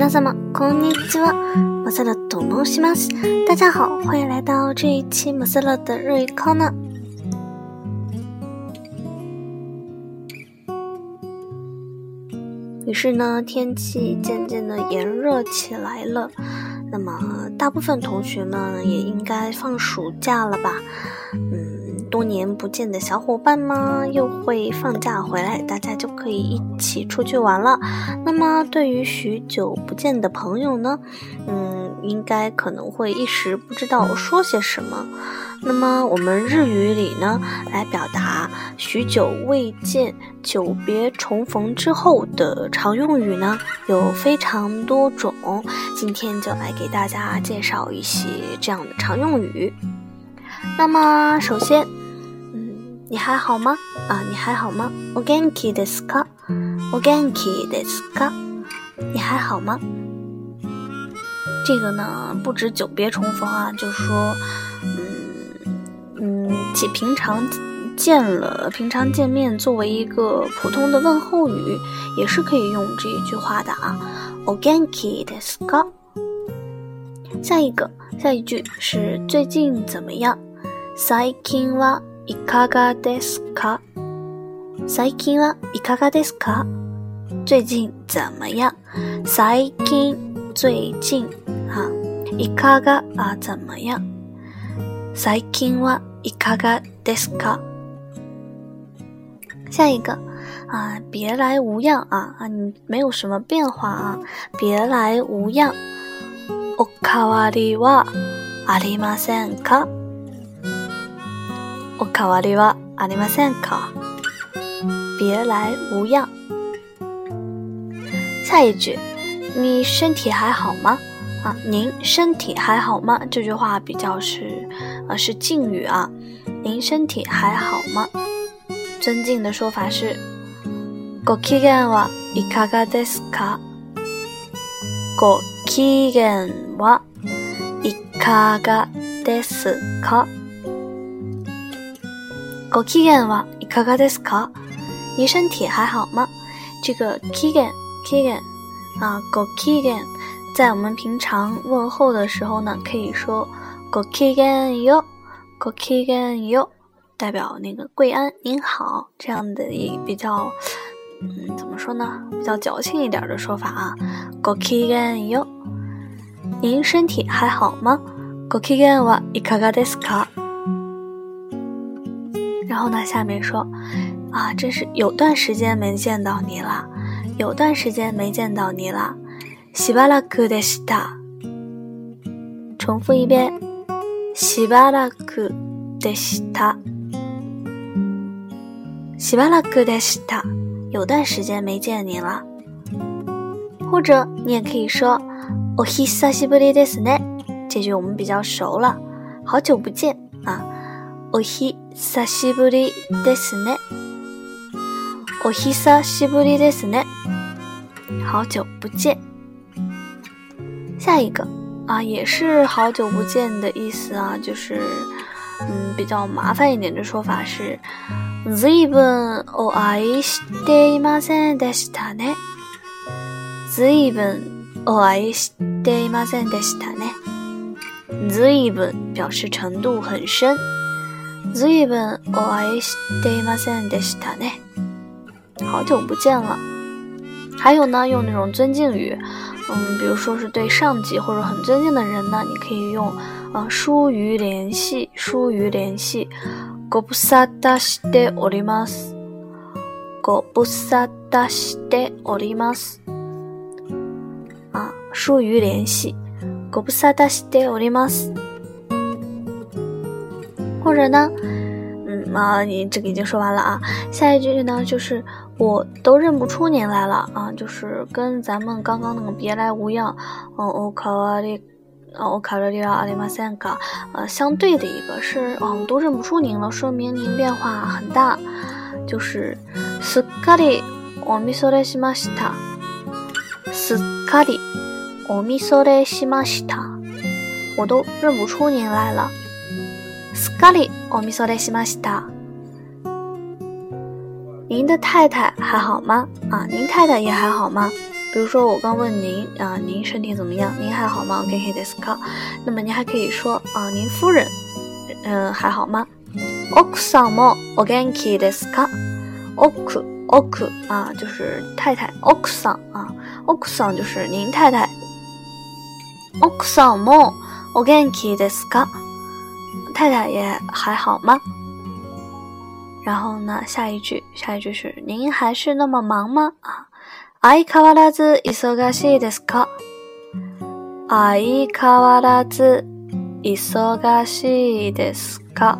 皆様こんにちは。马赛乐と申します。大家好，欢迎来到这一期马赛乐的日语课呢。于是呢，天气渐渐的炎热起来了。那么，大部分同学们也应该放暑假了吧？嗯， 多年不见的小伙伴们又会放假回来，大家就可以一起出去玩了。那么，对于许久不见的朋友呢，嗯，应该可能会一时不知道说些什么。那么我们日语里呢，来表达许久未见、久别重逢之后的常用语呢，有非常多种。今天就来给大家介绍一些这样的常用语。那么首先，你还好吗？啊，你还好吗？お元気ですか？お元気ですか？你还好吗？这个呢，不止久别重逢啊，就说，嗯。嗯，且平常见了，平常见面作为一个普通的问候语，也是可以用这一句话的啊。お元気ですか？下一个，下一句是最近怎么样？最近は いかがですか？最近はいかがですか？最近怎么样？最近最近啊，いかが？啊怎么样？最近は。いかがですか？下一个啊，别来无恙啊啊，你没有什么变化啊，别来无恙。おかわりはありませんか？おかわりはありませんか？别来无恙。下一句，你身体还好吗？啊，您身体还好吗？这句话比较是，呃，是敬语啊。您身体还好吗？尊敬的说法是，ごきげんはいかがですか？ごきげんはいかがですか？ ごきげんはいかがですか？您身体还好吗？这个きげんきげん啊，ごきげん。在我们平常问候的时候呢，可以说“ごきげんよ”，“ごきげんよ”，代表那个贵安您好这样的一比较，嗯，怎么说呢？比较矫情一点的说法啊，“ごきげんよ”。您身体还好吗？“ごきげんはいかがですか？” 然后呢，下面说啊，真是有段时间没见到你了，有段时间没见到你了。しばらくでした。重复一遍。しばらくでした。しばらくでした。有段时间没见您了。或者你也可以说お久しぶりですね。这句我们比较熟了，好久不见啊。お 久しぶりですね。お久しぶりですね。好久不见。下一个啊，也是好久不见的意思啊，就是嗯，比较麻烦一点的说法是ずいぶんお会いしていませんでしたね。ずいぶんお会いしていませんでしたね。ずいぶん表示程度很深。ずいぶんお会いしていませんでしたね。好久不见了。还有呢，用那种尊敬语。嗯，比如说是对上级或者很尊敬的人呢，你可以用呃疏于联系，疏于联系。ご無沙汰しております。ご無沙汰しております。啊，疏于联系。ご無沙汰しております。 或者呢？啊，你这个已经说完了啊，下一句呢就是我都认不出您来了啊，就是跟咱们刚刚那个别来无恙，哦，おかわり，おかわりはありませんか？呃，相对的一个是哦，我都认不出您了，说明您变化很大，就是すっかりおみそれしました。すっかりおみそれしました。我都认不出您来了。 すっかりおみそれしました。您的太太还好吗？啊，您太太也还好吗？ 比如说我刚问您啊，您身体怎么样？您还好吗？OK，ですか？那么您还可以说啊，您夫人，嗯，还好吗？奥克さんもお元気ですか？奥克奥克啊，就是太太。奥克さん啊，奥克さん就是您太太。奥克さんもお元気ですか？ 太太也还好吗？然后呢，下一句，下一句是您还是那么忙吗？啊，相変わらず忙しいですか？相変わらず忙しいですか？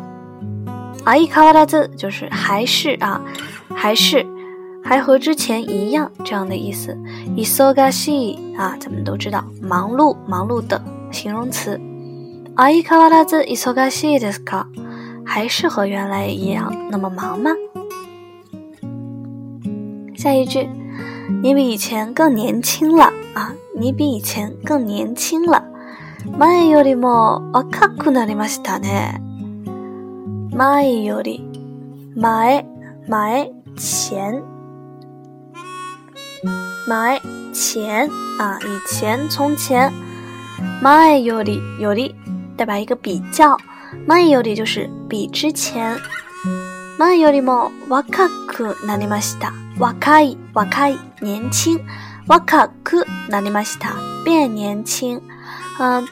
相変わらず就是还是啊，还是还和之前一样这样的意思。忙しい啊，咱们都知道，忙碌、忙碌的形容词。 相変わらず忙しいですか？还是和原来一样那么忙吗？下一句，你比以前更年轻了啊！你比以前更年轻了。前よりも若くなりましたね。前より、前、前、前、前、前啊！以前、从前。前より、より 代表一个比较。前より就是比之前。前よりも若くなりました。若い、若い、年轻。若くなりました。变年轻。嗯，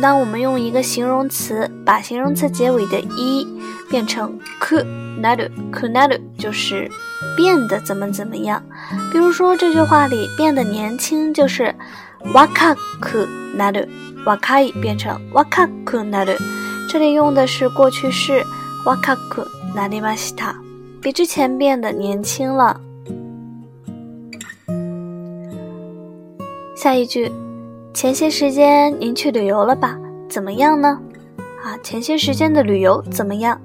当我们用一个形容词把形容词结尾的一变成くなる、くなる，就是变得怎么怎么样。比如说这句话里变得年轻就是若く なる。若い变成若くなる。这里用的是过去式，わかくなりました，比之前变得年轻了。下一句，前些时间您去旅游了吧？怎么样呢？啊，前些时间的旅游怎么样？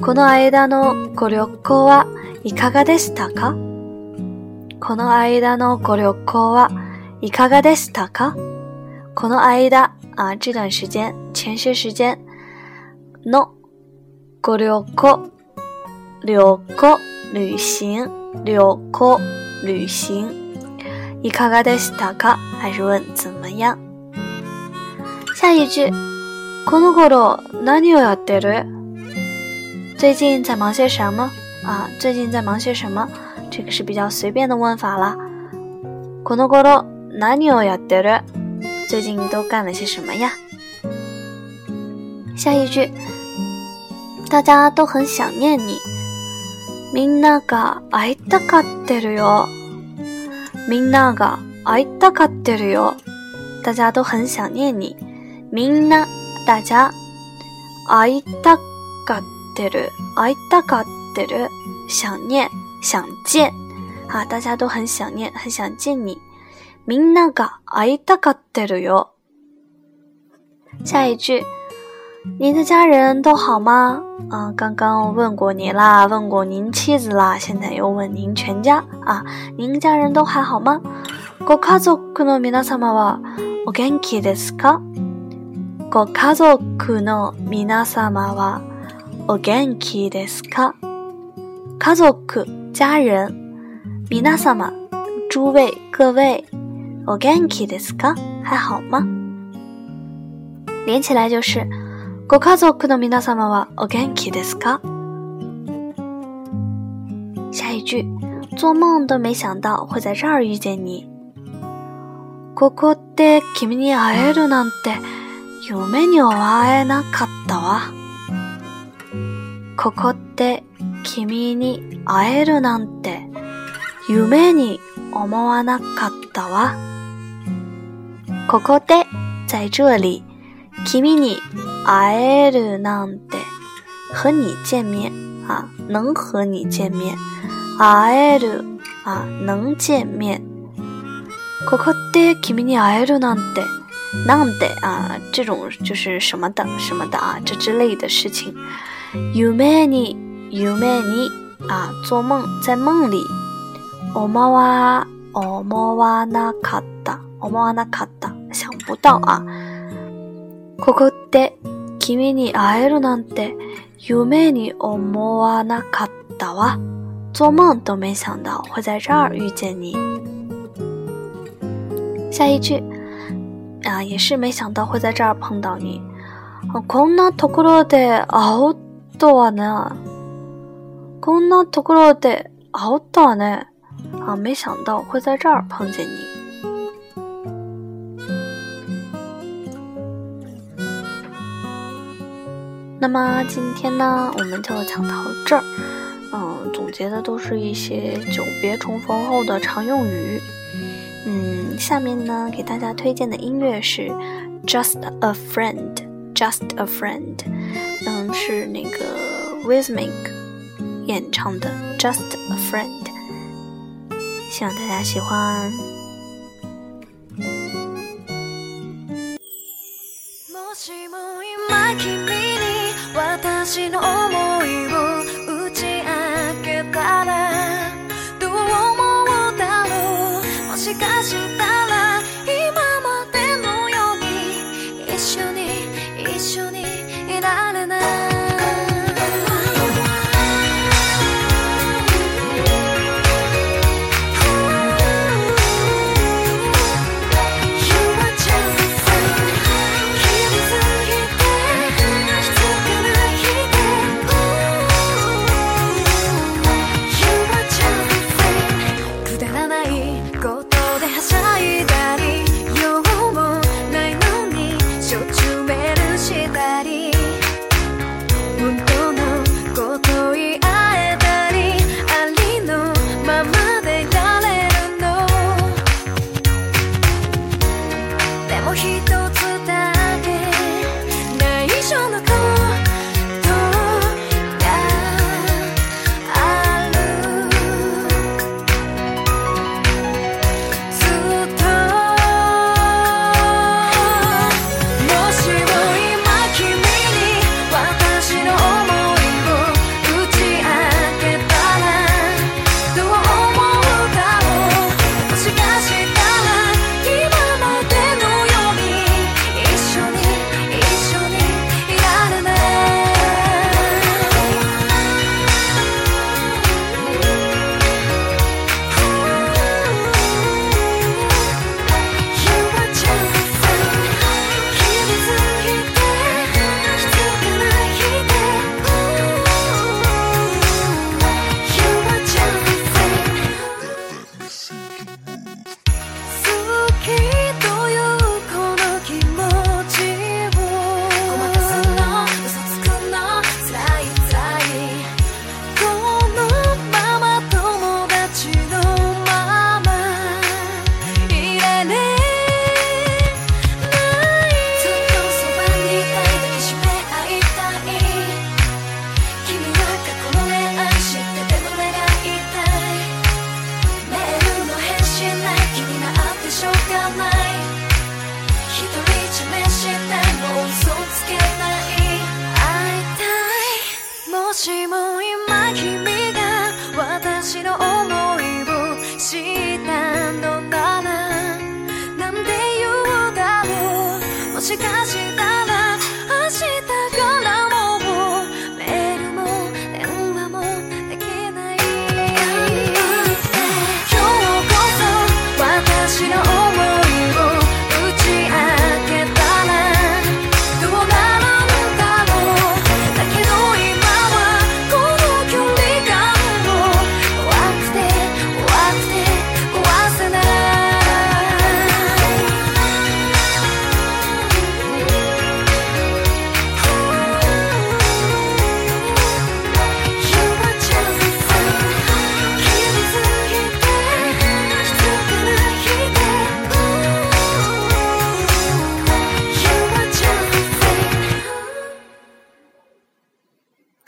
この間のご旅行はいかがでしたか？この間のご旅行はいかがでしたか？ この間啊，这段时间。前些时间，no，过旅行，旅行，旅行，旅行，旅行。いかがでしたか？还是问怎么样？下一句，この頃何をやってる？最近在忙些什么？啊，最近在忙些什么？这个是比较随便的问法了。この頃何をやってる？ 最近都干了些什么呀？下一句，大家都很想念你。みんなが会いたがってるよ。みんなが会いたがってるよ。大家都很想念你。みんな、大家会いたがってる。会いたがってる。想念、想见。啊，大家都很想念，很想见你。 みんなが会いたがってるよ。下一句。您的家人都好吗？啊，刚刚问过你啦，问过您妻子啦，现在又问您全家啊，您家人都还好吗？ご家族の皆様はお元気ですか？ご家族の皆様はお元気ですか？家族家人，皆様诸位各位， お元気ですか？还好吗？连起来就是。ご家族の皆様はお元気ですか？下一句，做梦都没想到会在这儿遇见你。ここで君に会えるなんて夢には会えなかったわ。ここで君に会えるなんて夢に思わなかったわ。ここで在这里。君に会えるなんて和你见面啊，能和你见面。会える啊，能见面。ここで君に会えるなんてなんて啊，这种就是什么的什么的啊，这之类的事情。夢に夢に啊，做梦在梦里。思わ思わなかった 思わなかった想不到啊。ここで君に会えるなんて夢に思わなかったわ。做梦都没想到会在这儿遇见你。下一句啊，也是没想到会在这儿碰到你。こんなところで会うとはね。こんなところで会うとはね。啊，没想到会在这儿碰见你。那么今天呢，我们就讲到这儿。嗯，总结的都是一些久别重逢后的常用语。嗯，下面呢，给大家推荐的音乐是《Just a Friend》。Just a Friend，嗯，是那个 Rhythmic 演唱的《Just a Friend》，希望大家喜欢。私の想い就。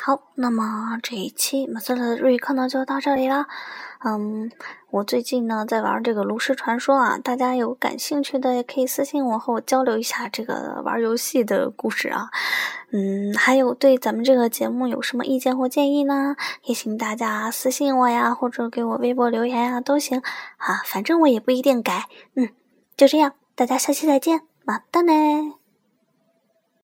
好，那么这一期马斯的日语课呢就到这里啦。嗯，我最近呢在玩这个炉石传说啊，大家有感兴趣的也可以私信我和我交流一下这个玩游戏的故事啊。嗯，还有对咱们这个节目有什么意见或建议呢？也请大家私信我呀，或者给我微博留言呀都行啊，反正我也不一定改。嗯，就这样，大家下期再见，马达呢。